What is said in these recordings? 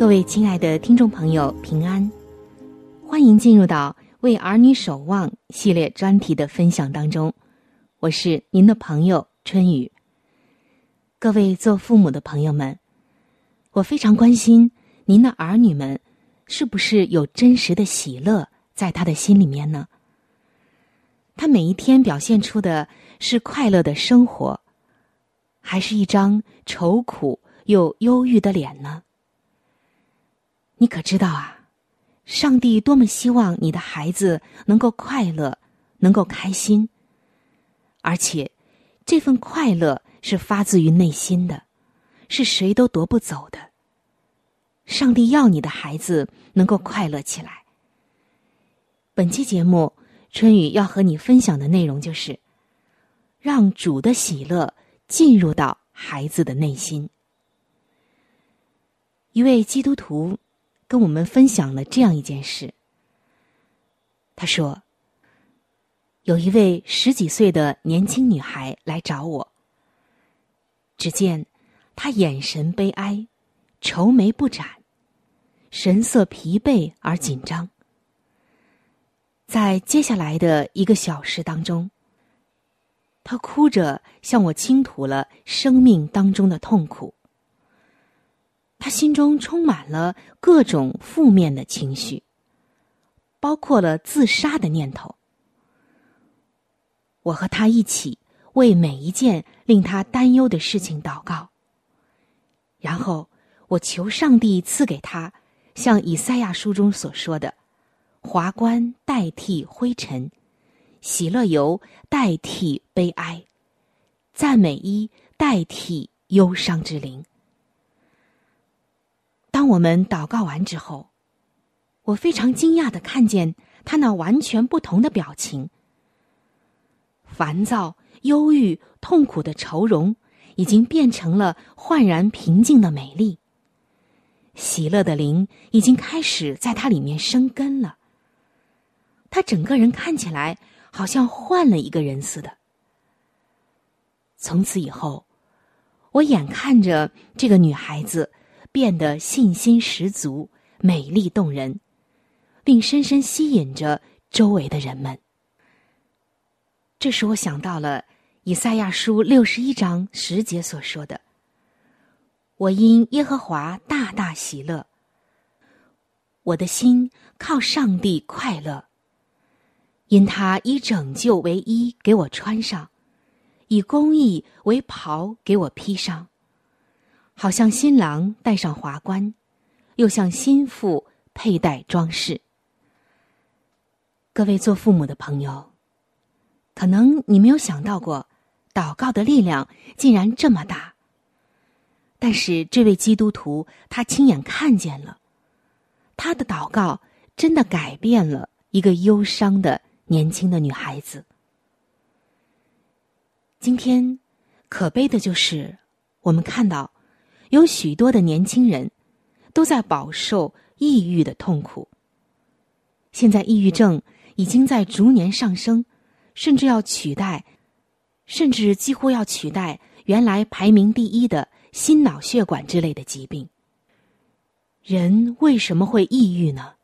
各位亲爱的听众朋友，平安！欢迎进入到《为儿女守望》系列专题的分享当中。我是您的朋友春雨。各位做父母的朋友们，我非常关心您的儿女们是不是有真实的喜乐在他的心里面呢？他每一天表现出的是快乐的生活，还是一张愁苦又忧郁的脸呢？你可知道啊？上帝多么希望你的孩子能够快乐，能够开心，而且这份快乐是发自于内心的，是谁都夺不走的。上帝要你的孩子能够快乐起来。本期节目，春雨要和你分享的内容就是：让主的喜乐进入到孩子的内心。一位基督徒。跟我们分享了这样一件事。他说：“有一位十几岁的年轻女孩来找我。只见她眼神悲哀，愁眉不展，神色疲惫而紧张。在接下来的一个小时当中，她哭着向我倾吐了生命当中的痛苦。”他心中充满了各种负面的情绪，包括了自杀的念头。我和他一起为每一件令他担忧的事情祷告，然后我求上帝赐给他，像以赛亚书中所说的：“华冠代替灰尘，喜乐油代替悲哀，赞美衣代替忧伤之灵。当我们祷告完之后，我非常惊讶的看见他那完全不同的表情：烦躁、忧郁、痛苦的愁容，已经变成了焕然平静的美丽。喜乐的灵已经开始在他里面生根了。他整个人看起来好像换了一个人似的。从此以后，我眼看着这个女孩子变得信心十足、美丽动人，并深深吸引着周围的人们。这使我想到了以赛亚书六十一章十节所说的。我因耶和华大大喜乐，我的心靠上帝快乐，因他以拯救为衣给我穿上，以公义为袍给我披上，好像新郎戴上华冠，又像新妇佩戴装饰。各位做父母的朋友，可能你没有想到过，祷告的力量竟然这么大。但是这位基督徒，他亲眼看见了，他的祷告真的改变了一个忧伤的年轻的女孩子。今天，可悲的就是，我们看到有许多的年轻人都在饱受抑郁的痛苦。现在，抑郁症已经在逐年上升，甚至要取代，甚至几乎要取代原来排名第一的。心脑血管之类的疾病。人为什么会抑郁呢？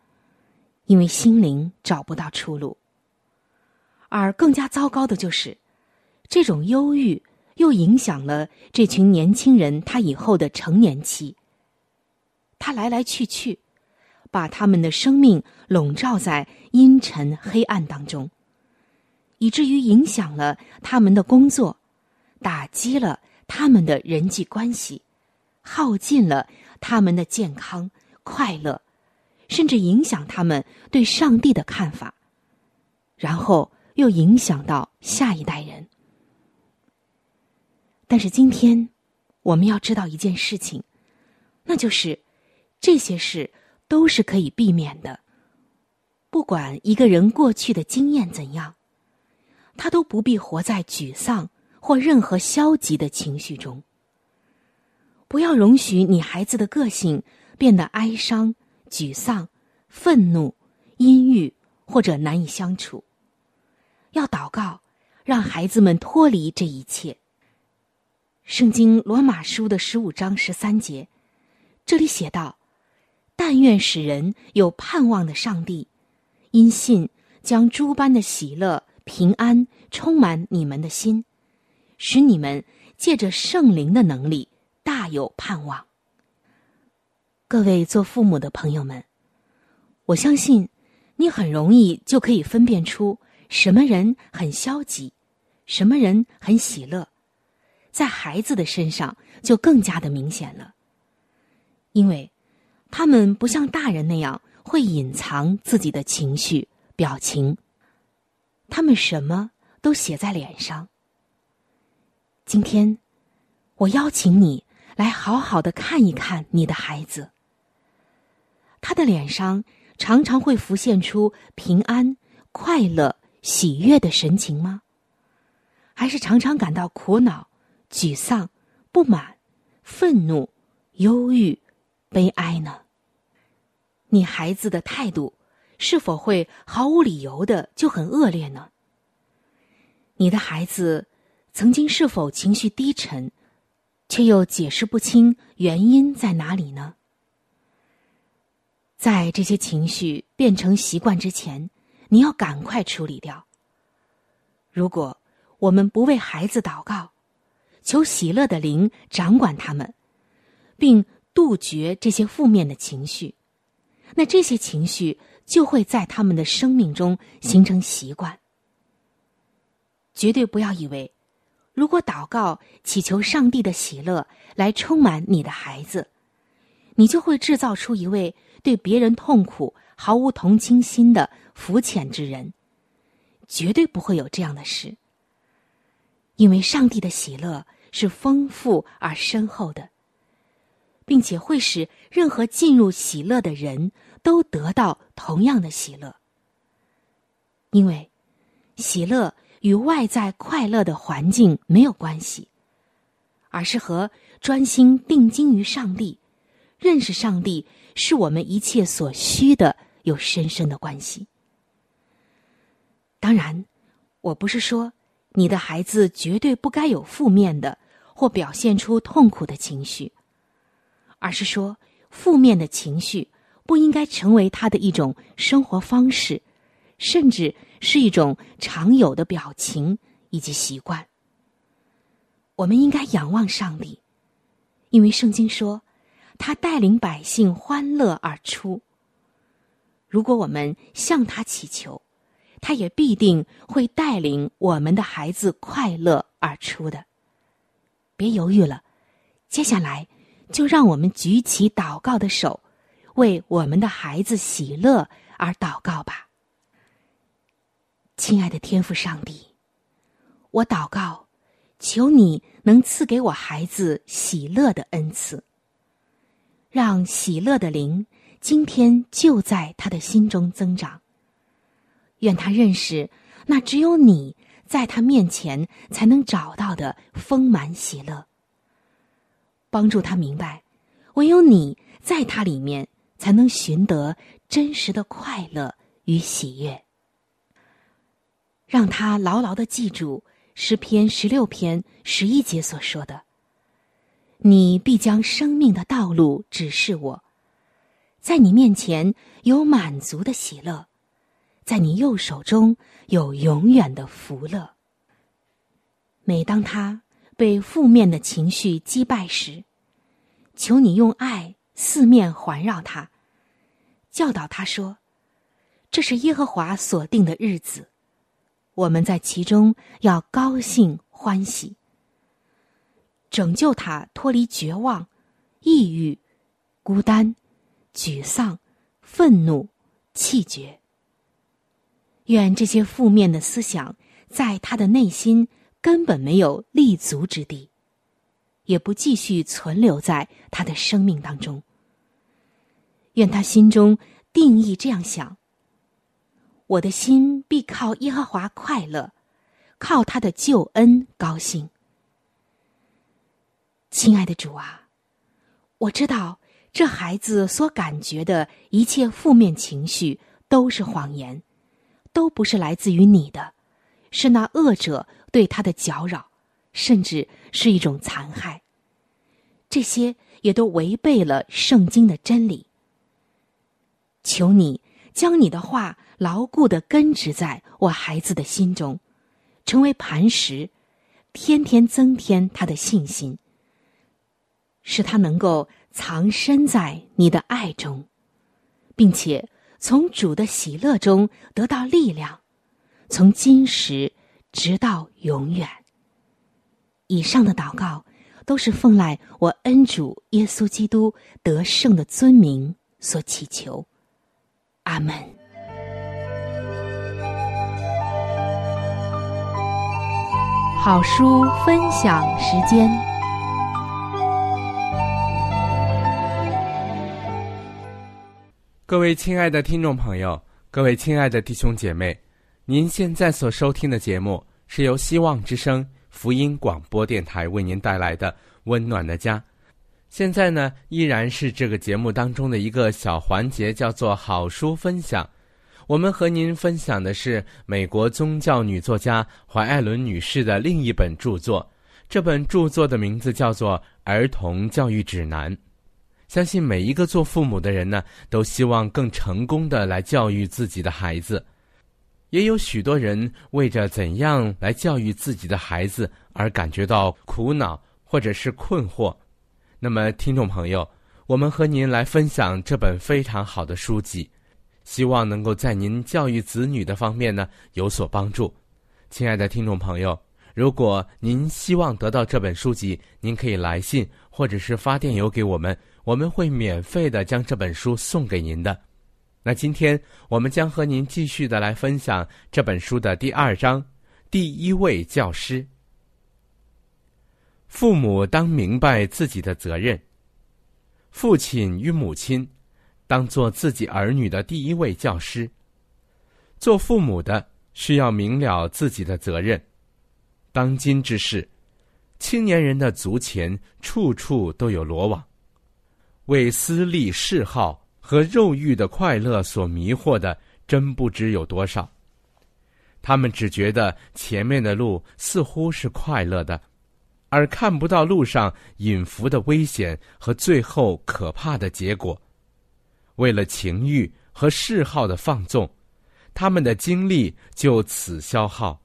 因为心灵找不到出路。而更加糟糕的就是，这种忧郁又影响了这群年轻人他以后的成年期。他来来去去，把他们的生命笼罩在阴沉黑暗当中，以至于影响了他们的工作，打击了。他们的人际关系，耗尽了他们的健康、快乐，甚至影响他们对上帝的看法，然后又影响到下一代人。但是今天，我们要知道一件事情，那就是这些事都是可以避免的。不管一个人过去的经验怎样，他都不必活在沮丧。或任何消极的情绪中，不要容许你孩子的个性变得哀伤、沮丧、愤怒、阴郁或者难以相处。要祷告，让孩子们脱离这一切。圣经罗马书的十五章十三节，这里写道：“但愿使人有盼望的上帝，因信将诸般的喜乐、平安充满你们的心。”使你们借着圣灵的能力大有盼望。各位做父母的朋友们，我相信你很容易就可以分辨出什么人很消极，什么人很喜乐，在孩子的身上就更加的明显了，因为他们不像大人那样会隐藏自己的情绪、表情，他们什么都写在脸上。今天，我邀请你来好好的看一看你的孩子。他的脸上常常会浮现出平安、快乐、喜悦的神情吗？还是常常感到苦恼、沮丧、不满、愤怒、忧郁、悲哀呢？你孩子的态度是否会毫无理由的就很恶劣呢？你的孩子。曾经是否情绪低沉，却又解释不清原因在哪里呢？在这些情绪变成习惯之前，你要赶快处理掉。如果我们不为孩子祷告，求喜乐的灵掌管他们，并杜绝这些负面的情绪，那这些情绪就会在他们的生命中形成习惯。绝对不要以为。如果祷告祈求上帝的喜乐来充满你的孩子，你就会制造出一位对别人痛苦毫无同情心的肤浅之人，绝对不会有这样的事。因为上帝的喜乐是丰富而深厚的，并且会使任何进入喜乐的人都得到同样的喜乐。因为喜乐与外在快乐的环境没有关系，而是和专心定睛于上帝、认识上帝是我们一切所需的有深深的关系。当然，我不是说。你的孩子绝对不该有负面的或表现出痛苦的情绪，而是说，负面的情绪不应该成为他的一种生活方式，甚至是一种常有的表情以及习惯。我们应该仰望上帝，因为圣经说，他带领百姓欢乐而出。如果我们向他祈求。他也必定会带领我们的孩子快乐而出的。别犹豫了，接下来就让我们举起祷告的手，为我们的孩子喜乐而祷告吧。亲爱的天父上帝，我祷告，求你能赐给我孩子喜乐的恩赐，让喜乐的灵今天就在他的心中增长。愿他认识，那只有你在他面前才能找到的丰满喜乐。帮助他明白，唯有你在他里面才能寻得真实的快乐与喜悦。让他牢牢的记住诗篇十六篇十一节所说的：“你必将生命的道路指示我，在你面前有满足的喜乐。”在你右手中有永远的福乐。每当他被负面的情绪击败时，求你用爱四面环绕他，教导他说：“这是耶和华所定的日子，我们在其中要高兴欢喜，拯救他脱离绝望、抑郁、孤单、沮丧、愤怒、气绝。”愿这些负面的思想在他的内心根本没有立足之地，也不继续存留在他的生命当中。愿他心中定义这样想：我的心必靠耶和华快乐，靠他的救恩高兴。亲爱的主啊，我知道这孩子所感觉的一切负面情绪都是谎言。都不是来自于你的，是那恶者对他的搅扰，甚至是一种残害。这些也都违背了圣经的真理。求你将你的话牢固的根植在我孩子的心中，成为磐石，天天增添他的信心，使他能够藏身在你的爱中，并且。从主的喜乐中得到力量，从今时直到永远。以上的祷告都是奉赖我恩主耶稣基督得胜的尊名所祈求。阿门。好书分享时间。各位亲爱的听众朋友，各位亲爱的弟兄姐妹，您现在所收听的节目是由希望之声福音广播电台为您带来的《温暖的家》。现在呢，依然是这个节目当中的一个小环节，叫做好书分享。我们和您分享的是美国宗教女作家怀艾伦女士的另一本著作，这本著作的名字叫做《儿童教育指南》。相信每一个做父母的人呢，都希望更成功的来教育自己的孩子。也有许多人为着怎样来教育自己的孩子而感觉到苦恼或者是困惑。那么，听众朋友，我们和您来分享这本非常好的书籍，希望能够在您教育子女的方面呢有所帮助。亲爱的听众朋友，如果您希望得到这本书籍，您可以来信或者是发电邮给我们。我们会免费的将这本书送给您的。那今天我们将和您继续的来分享这本书的第二章，第一位教师。父母当明白自己的责任，父亲与母亲当做自己儿女的第一位教师。做父母的需要明了自己的责任。当今之事，青年人的足前处处都有罗网，为私利嗜好。和肉欲的快乐所迷惑的，真不知有多少。他们只觉得前面的路似乎是快乐的，而看不到路上隐伏的危险和最后可怕的结果。为了情欲和嗜好的放纵，他们的精力就此消耗，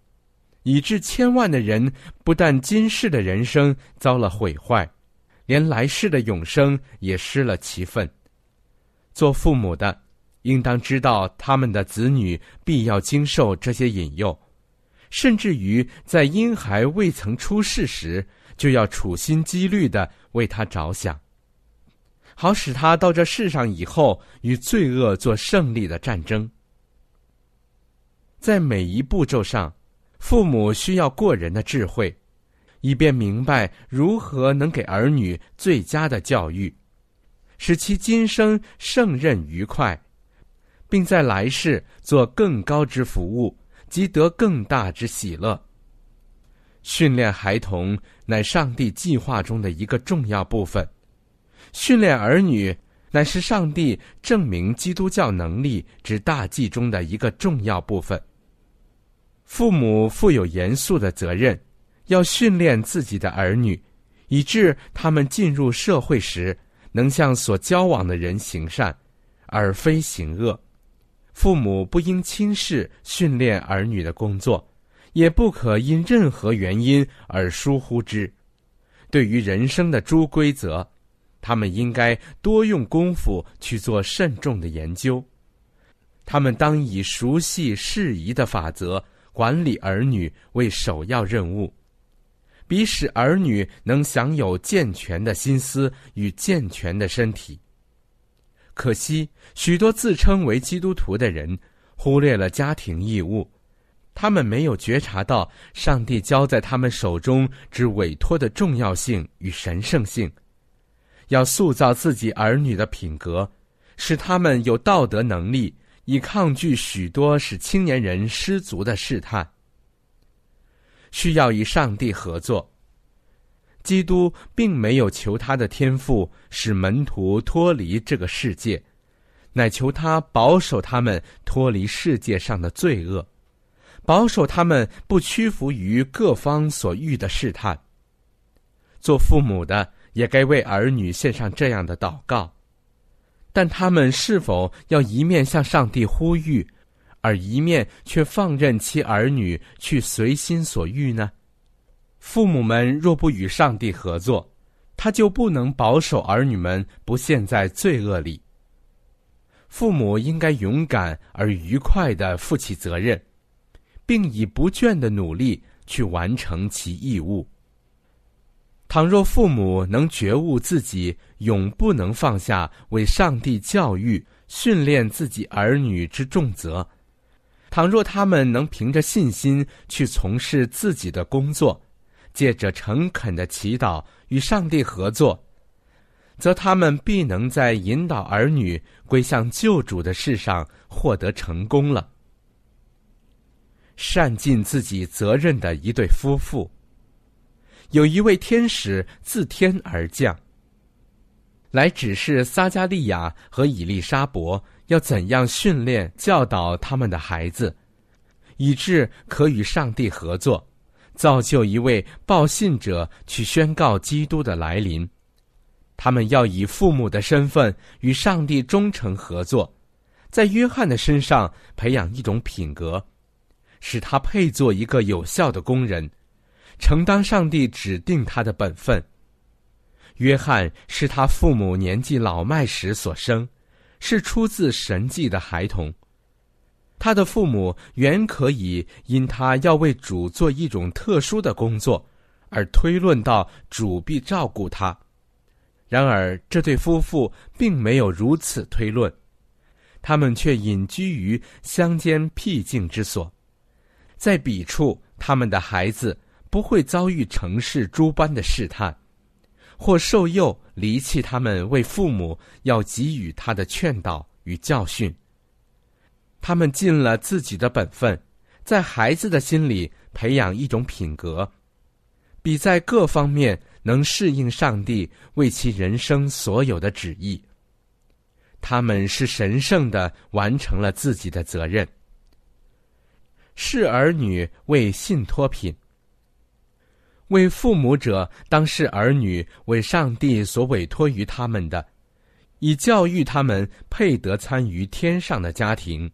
以致千万的人不但今世的人生遭了毁坏，连来世的永生也失了其分。做父母的，应当知道他们的子女必要经受这些引诱，甚至于在婴孩未曾出世时，就要处心积虑的为他着想，好使他到这世上以后与罪恶做胜利的战争。在每一步骤上，父母需要过人的智慧，以便明白如何能给儿女最佳的教育。使其今生胜任愉快，并在来世做更高之服务，即得更大之喜乐。训练孩童乃上帝计划中的一个重要部分，训练儿女乃是上帝证明基督教能力之大计中的一个重要部分。父母负有严肃的责任，要训练自己的儿女，以致他们进入社会时。能向所交往的人行善，而非行恶。父母不应轻视训练儿女的工作，也不可因任何原因而疏忽之。对于人生的诸规则，他们应该多用功夫去做慎重的研究。他们当以熟悉适宜的法则管理儿女为首要任务。比使儿女能享有健全的心思与健全的身体。可惜，许多自称为基督徒的人忽略了家庭义务，他们没有觉察到上帝交在他们手中之委托的重要性与神圣性。要塑造自己儿女的品格，使他们有道德能力，以抗拒许多使青年人失足的试探。需要与上帝合作。基督并没有求他的天赋使门徒脱离这个世界，乃求他保守他们脱离世界上的罪恶，保守他们不屈服于各方所遇的试探。做父母的也该为儿女献上这样的祷告，但他们是否要一面向上帝呼吁？而一面却放任其儿女去随心所欲呢？父母们若不与上帝合作，他就不能保守儿女们不陷在罪恶里。父母应该勇敢而愉快的负起责任，并以不倦的努力去完成其义务。倘若父母能觉悟自己永不能放下为上帝教育、训练自己儿女之重责，倘若他们能凭着信心去从事自己的工作，借着诚恳的祈祷与上帝合作，则他们必能在引导儿女归向救主的事上获得成功了。善尽自己责任的一对夫妇，有一位天使自天而降，来指示撒加利亚和以利沙伯。要怎样训练教导他们的孩子，以致可与上帝合作，造就一位报信者去宣告基督的来临？他们要以父母的身份与上帝忠诚合作，在约翰的身上培养一种品格，使他配做一个有效的工人，承担上帝指定他的本分。约翰是他父母年纪老迈时所生。是出自神迹的孩童，他的父母原可以因他要为主做一种特殊的工作，而推论到主必照顾他。然而，这对夫妇并没有如此推论，他们却隐居于乡间僻静之所，在彼处，他们的孩子不会遭遇城市诸般的试探，或受诱离弃他们为父母要给予他的劝导与教训。他们尽了自己的本分，在孩子的心里培养一种品格，比在各方面能适应上帝为其人生所有的旨意。他们是神圣的，完成了自己的责任。视儿女为信托品，为父母者当视儿女为上帝所委托于他们的，以教育他们配得参与天上的家庭，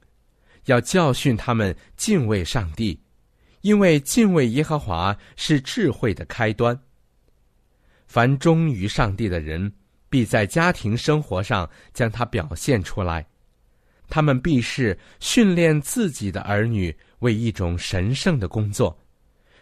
要教训他们敬畏上帝，因为敬畏耶和华是智慧的开端。凡忠于上帝的人。必在家庭生活上将它表现出来，他们必是训练自己的儿女为一种神圣的工作，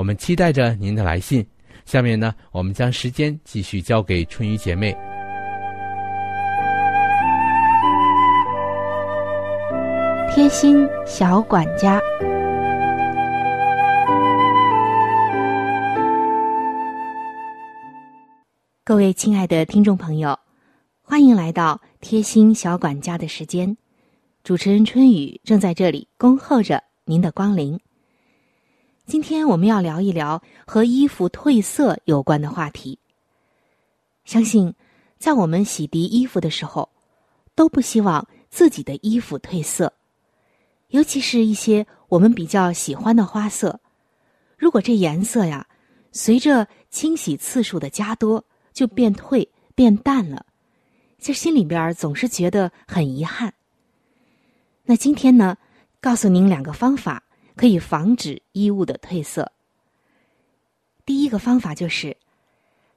我们期待着您的来信。下面呢，我们将时间继续交给春雨姐妹。贴心小管家。各位亲爱的听众朋友，欢迎来到贴心小管家的时间。主持人春雨正在这里恭候着您的光临。今天我们要聊一聊和衣服褪色有关的话题。相信在我们洗涤衣服的时候，都不希望自己的衣服褪色，尤其是一些我们比较喜欢的花色。如果这颜色呀，随着清洗次数的加多，就变退变淡了，这心里边总是觉得很遗憾。那今天呢，告诉您两个方法可以防止衣物的褪色。第一个方法就是，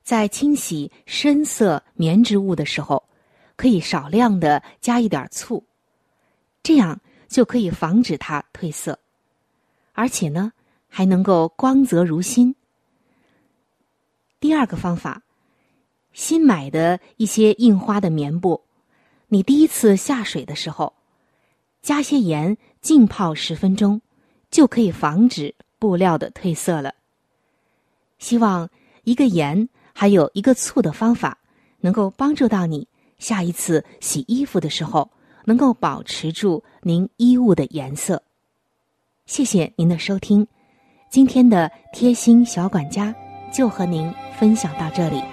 在清洗深色棉织物的时候，可以少量的加一点醋，这样就可以防止它褪色，而且呢还能够光泽如新。第二个方法。新买的一些印花的棉布，你第一次下水的时候，加些盐浸泡十分钟，就可以防止布料的褪色了。希望一个盐还有一个醋的方法，能够帮助到你下一次洗衣服的时候，能够保持住您衣物的颜色。谢谢您的收听，今天的贴心小管家就和您分享到这里。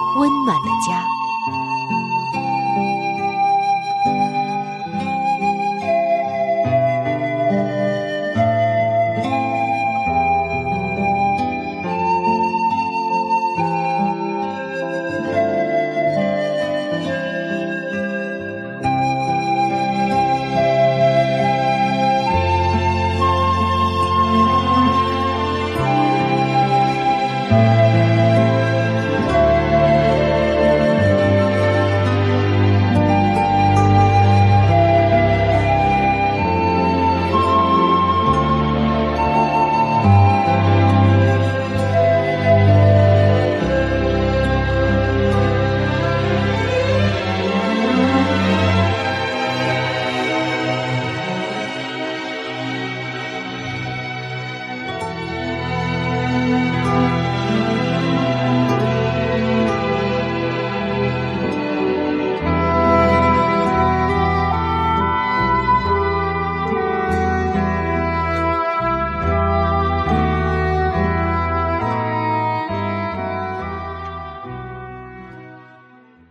温暖的家。